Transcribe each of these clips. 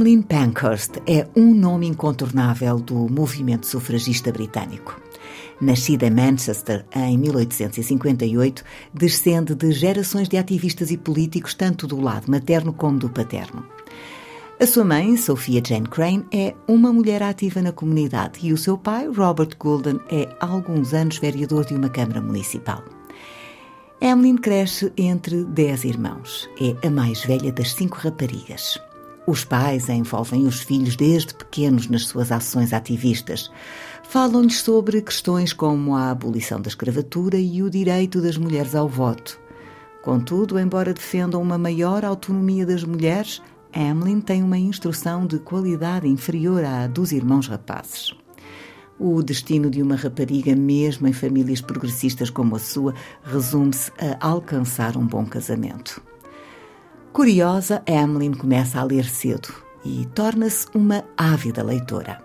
Emmeline Pankhurst é um nome incontornável do movimento sufragista britânico. Nascida em Manchester em 1858, descende de gerações de ativistas e políticos, tanto do lado materno como do paterno. A sua mãe, Sophia Jane Crane, é uma mulher ativa na comunidade e o seu pai, Robert Goulden, é há alguns anos vereador de uma Câmara Municipal. Emmeline cresce entre dez irmãos. É a mais velha das cinco raparigas. Os pais envolvem os filhos desde pequenos nas suas ações ativistas. Falam-lhes sobre questões como a abolição da escravatura e o direito das mulheres ao voto. Contudo, embora defendam uma maior autonomia das mulheres, Emmeline tem uma instrução de qualidade inferior à dos irmãos rapazes. O destino de uma rapariga, mesmo em famílias progressistas como a sua, resume-se a alcançar um bom casamento. Curiosa, Emmeline começa a ler cedo e torna-se uma ávida leitora.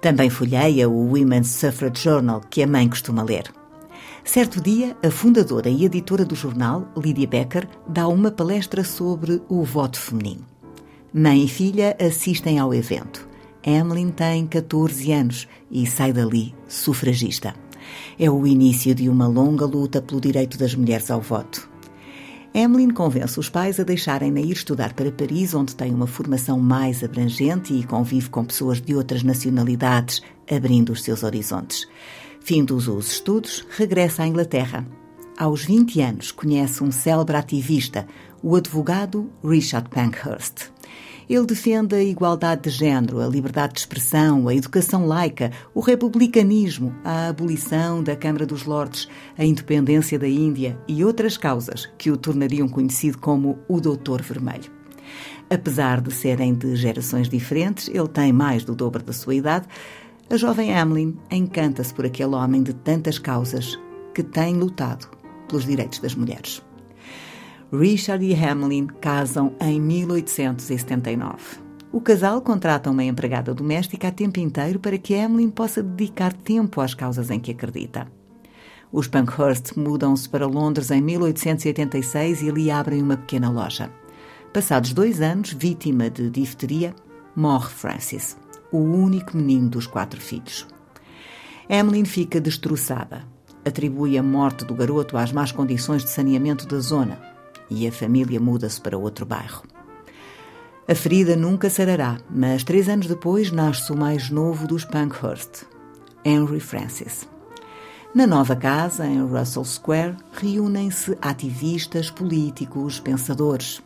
Também folheia o Women's Suffrage Journal, que a mãe costuma ler. Certo dia, a fundadora e editora do jornal, Lydia Becker, dá uma palestra sobre o voto feminino. Mãe e filha assistem ao evento. Emmeline tem 14 anos e sai dali sufragista. É o início de uma longa luta pelo direito das mulheres ao voto. Emmeline convence os pais a deixarem-na ir estudar para Paris, onde tem uma formação mais abrangente e convive com pessoas de outras nacionalidades, abrindo os seus horizontes. Findos os estudos, regressa à Inglaterra. Aos 20 anos, conhece um célebre ativista, o advogado Richard Pankhurst. Ele defende a igualdade de género, a liberdade de expressão, a educação laica, o republicanismo, a abolição da Câmara dos Lordes, a independência da Índia e outras causas que o tornariam conhecido como o Doutor Vermelho. Apesar de serem de gerações diferentes, ele tem mais do dobro da sua idade. A jovem Emmeline encanta-se por aquele homem de tantas causas que tem lutado pelos direitos das mulheres. Richard e Emmeline casam em 1879. O casal contrata uma empregada doméstica a tempo inteiro para que Emmeline possa dedicar tempo às causas em que acredita. Os Pankhurst mudam-se para Londres em 1886 e ali abrem uma pequena loja. Passados dois anos, vítima de difteria, morre Francis, o único menino dos quatro filhos. Emmeline fica destroçada. Atribui a morte do garoto às más condições de saneamento da zona e a família muda-se para outro bairro. A ferida nunca sarará, mas três anos depois nasce o mais novo dos Pankhurst, Henry Francis. Na nova casa, em Russell Square, reúnem-se ativistas, políticos, pensadores.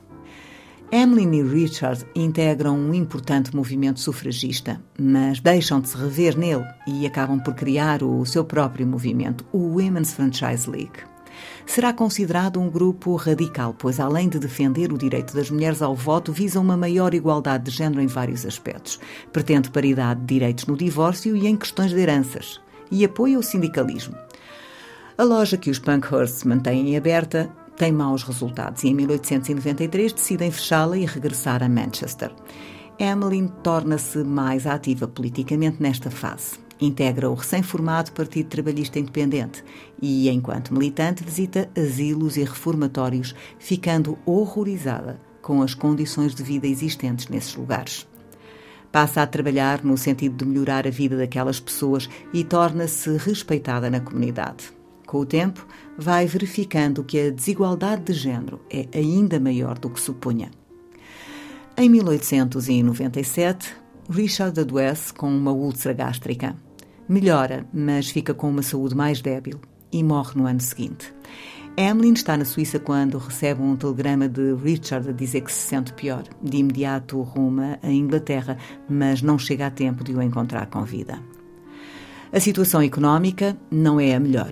Emmeline e Richard integram um importante movimento sufragista, mas deixam de se rever nele e acabam por criar o seu próprio movimento, o Women's Franchise League será considerado um grupo radical, pois, além de defender o direito das mulheres ao voto, visa uma maior igualdade de género em vários aspectos. Pretende paridade de direitos no divórcio e em questões de heranças. E apoia o sindicalismo. A loja que os Pankhurst mantêm aberta tem maus resultados e em 1893 decidem fechá-la e regressar a Manchester. Emmeline torna-se mais ativa politicamente nesta fase. Integra o recém-formado Partido Trabalhista Independente e, enquanto militante, visita asilos e reformatórios, ficando horrorizada com as condições de vida existentes nesses lugares. Passa a trabalhar no sentido de melhorar a vida daquelas pessoas e torna-se respeitada na comunidade. Com o tempo, vai verificando que a desigualdade de género é ainda maior do que supunha. Em 1897, Richard adoece com uma úlcera gástrica. Melhora, mas fica com uma saúde mais débil e morre no ano seguinte. Emmeline está na Suíça quando recebe um telegrama de Richard a dizer que se sente pior. De imediato ruma a Inglaterra, mas não chega a tempo de o encontrar com vida. A situação económica não é a melhor.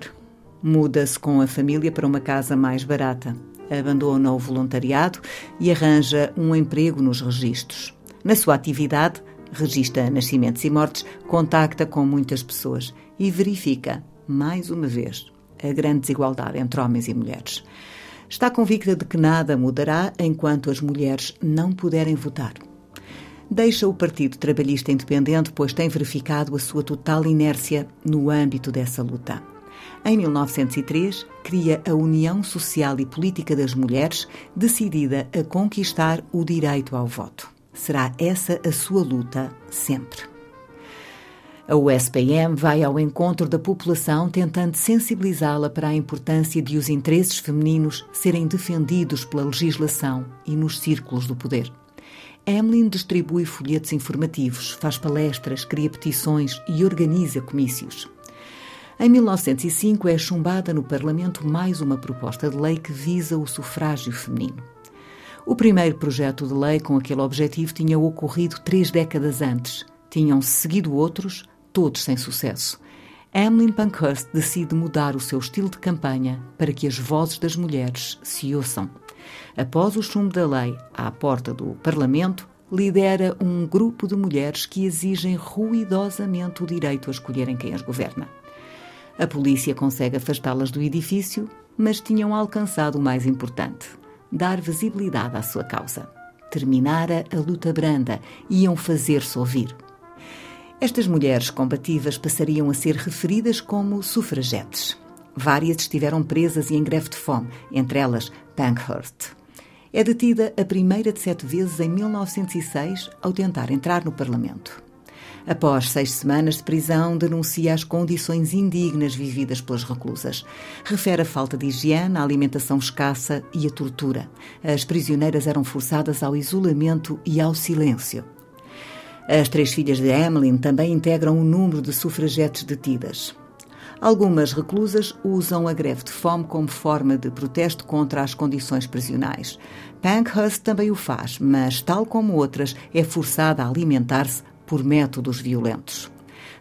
Muda-se com a família para uma casa mais barata. Abandona o voluntariado e arranja um emprego nos registros. Na sua atividade, registra nascimentos e mortes, contacta com muitas pessoas e verifica, mais uma vez, a grande desigualdade entre homens e mulheres. Está convicta de que nada mudará enquanto as mulheres não puderem votar. Deixa o Partido Trabalhista Independente, pois tem verificado a sua total inércia no âmbito dessa luta. Em 1903, cria a União Social e Política das Mulheres, decidida a conquistar o direito ao voto. Será essa a sua luta sempre. A USPM vai ao encontro da população tentando sensibilizá-la para a importância de os interesses femininos serem defendidos pela legislação e nos círculos do poder. Emmeline distribui folhetos informativos, faz palestras, cria petições e organiza comícios. Em 1905 é chumbada no Parlamento mais uma proposta de lei que visa o sufrágio feminino. O primeiro projeto de lei com aquele objetivo tinha ocorrido três décadas antes. Tinham-se seguido outros, todos sem sucesso. Emmeline Pankhurst decide mudar o seu estilo de campanha para que as vozes das mulheres se ouçam. Após o chumbo da lei à porta do Parlamento, lidera um grupo de mulheres que exigem ruidosamente o direito a escolherem quem as governa. A polícia consegue afastá-las do edifício, mas tinham alcançado o mais importante: dar visibilidade à sua causa. Terminara a luta branda, iam fazer-se ouvir. Estas mulheres combativas passariam a ser referidas como sufragetes. Várias estiveram presas e em greve de fome, entre elas Pankhurst. É detida a primeira de sete vezes em 1906 ao tentar entrar no Parlamento. Após seis semanas de prisão, denuncia as condições indignas vividas pelas reclusas. Refere a falta de higiene, a alimentação escassa e a tortura. As prisioneiras eram forçadas ao isolamento e ao silêncio. As três filhas de Emmeline também integram o número de sufragetes detidas. Algumas reclusas usam a greve de fome como forma de protesto contra as condições prisionais. Pankhurst também o faz, mas, tal como outras, é forçada a alimentar-se por métodos violentos.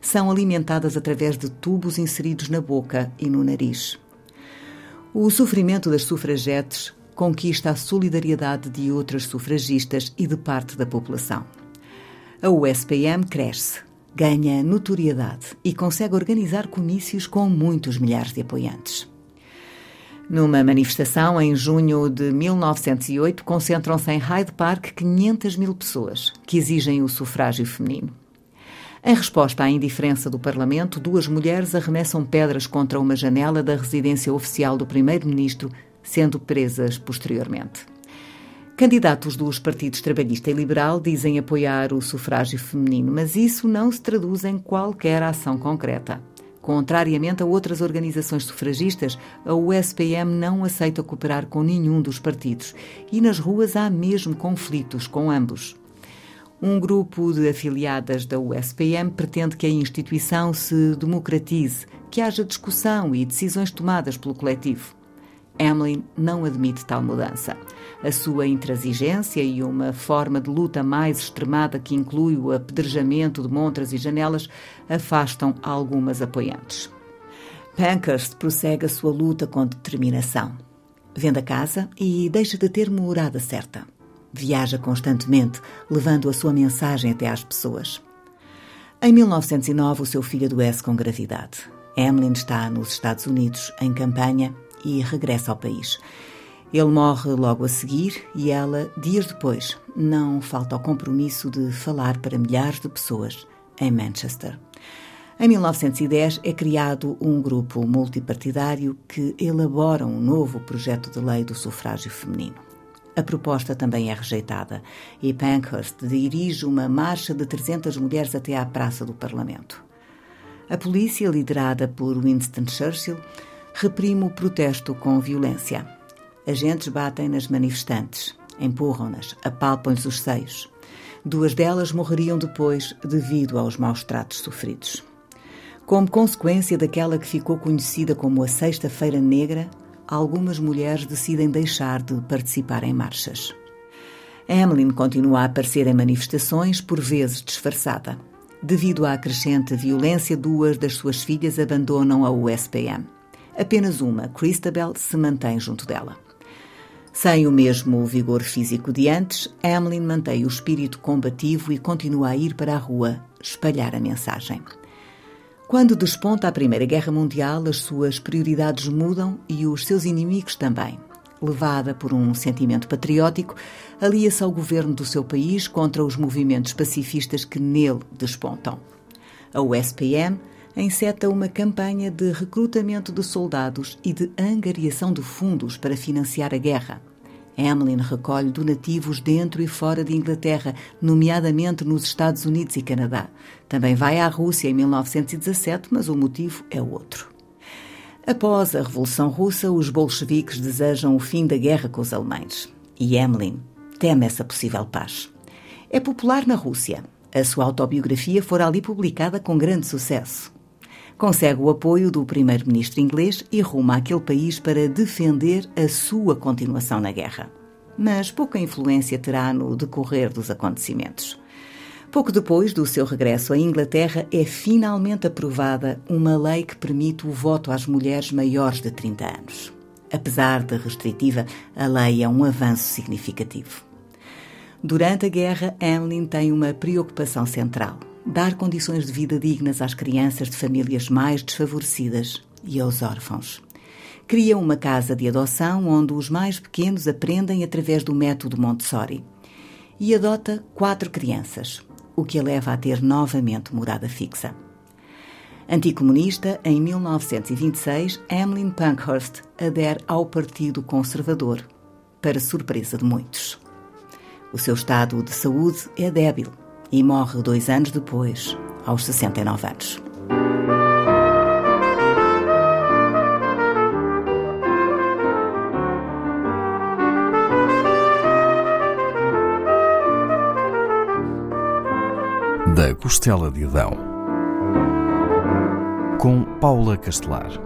São alimentadas através de tubos inseridos na boca e no nariz. O sofrimento das sufragetes conquista a solidariedade de outras sufragistas e de parte da população. A USPM cresce, ganha notoriedade e consegue organizar comícios com muitos milhares de apoiantes. Numa manifestação em junho de 1908, concentram-se em Hyde Park 500 mil pessoas que exigem o sufrágio feminino. Em resposta à indiferença do Parlamento, duas mulheres arremessam pedras contra uma janela da residência oficial do Primeiro-Ministro, sendo presas posteriormente. Candidatos dos partidos Trabalhista e Liberal dizem apoiar o sufrágio feminino, mas isso não se traduz em qualquer ação concreta. Contrariamente a outras organizações sufragistas, a USPM não aceita cooperar com nenhum dos partidos e nas ruas há mesmo conflitos com ambos. Um grupo de afiliadas da USPM pretende que a instituição se democratize, que haja discussão e decisões tomadas pelo coletivo. Emily não admite tal mudança. A sua intransigência e uma forma de luta mais extremada que inclui o apedrejamento de montras e janelas afastam algumas apoiantes. Pankhurst prossegue a sua luta com determinação. Vende a casa e deixa de ter morada certa. Viaja constantemente, levando a sua mensagem até às pessoas. Em 1909, o seu filho adoece com gravidade. Emmeline está nos Estados Unidos em campanha e regressa ao país. Ele morre logo a seguir e ela, dias depois, não falta ao compromisso de falar para milhares de pessoas em Manchester. Em 1910 é criado um grupo multipartidário que elabora um novo projeto de lei do sufrágio feminino. A proposta também é rejeitada e Pankhurst dirige uma marcha de 300 mulheres até à Praça do Parlamento. A polícia, liderada por Winston Churchill, reprime o protesto com violência. Agentes batem nas manifestantes, empurram-nas, apalpam-lhes os seios. Duas delas morreriam depois devido aos maus tratos sofridos. Como consequência daquela que ficou conhecida como a Sexta-feira Negra, algumas mulheres decidem deixar de participar em marchas. Emmeline continua a aparecer em manifestações, por vezes disfarçada. Devido à crescente violência, duas das suas filhas abandonam a USPM. Apenas uma, Christabel, se mantém junto dela. Sem o mesmo vigor físico de antes, Emmeline mantém o espírito combativo e continua a ir para a rua espalhar a mensagem. Quando desponta a Primeira Guerra Mundial, as suas prioridades mudam e os seus inimigos também. Levada por um sentimento patriótico, alia-se ao governo do seu país contra os movimentos pacifistas que nele despontam. A USPM enceta uma campanha de recrutamento de soldados e de angariação de fundos para financiar a guerra. Emmeline recolhe donativos dentro e fora de Inglaterra, nomeadamente nos Estados Unidos e Canadá. Também vai à Rússia em 1917, mas o motivo é outro. Após a Revolução Russa, os bolcheviques desejam o fim da guerra com os alemães. E Emmeline teme essa possível paz. É popular na Rússia. A sua autobiografia fora ali publicada com grande sucesso consegue o apoio do primeiro-ministro inglês e ruma àquele país para defender a sua continuação na guerra. Mas pouca influência terá no decorrer dos acontecimentos. Pouco depois do seu regresso à Inglaterra, é finalmente aprovada uma lei que permite o voto às mulheres maiores de 30 anos. Apesar de restritiva, a lei é um avanço significativo. Durante a guerra, Emmeline tem uma preocupação central: dar condições de vida dignas às crianças de famílias mais desfavorecidas e aos órfãos. Cria uma casa de adoção onde os mais pequenos aprendem através do método Montessori. E adota quatro crianças, o que a leva a ter novamente morada fixa. Anticomunista, em 1926, Emmeline Pankhurst adere ao Partido Conservador, para surpresa de muitos. O seu estado de saúde é débil e morre dois anos depois, aos 69 anos. Da Costela de Adão, com Paula Castelar.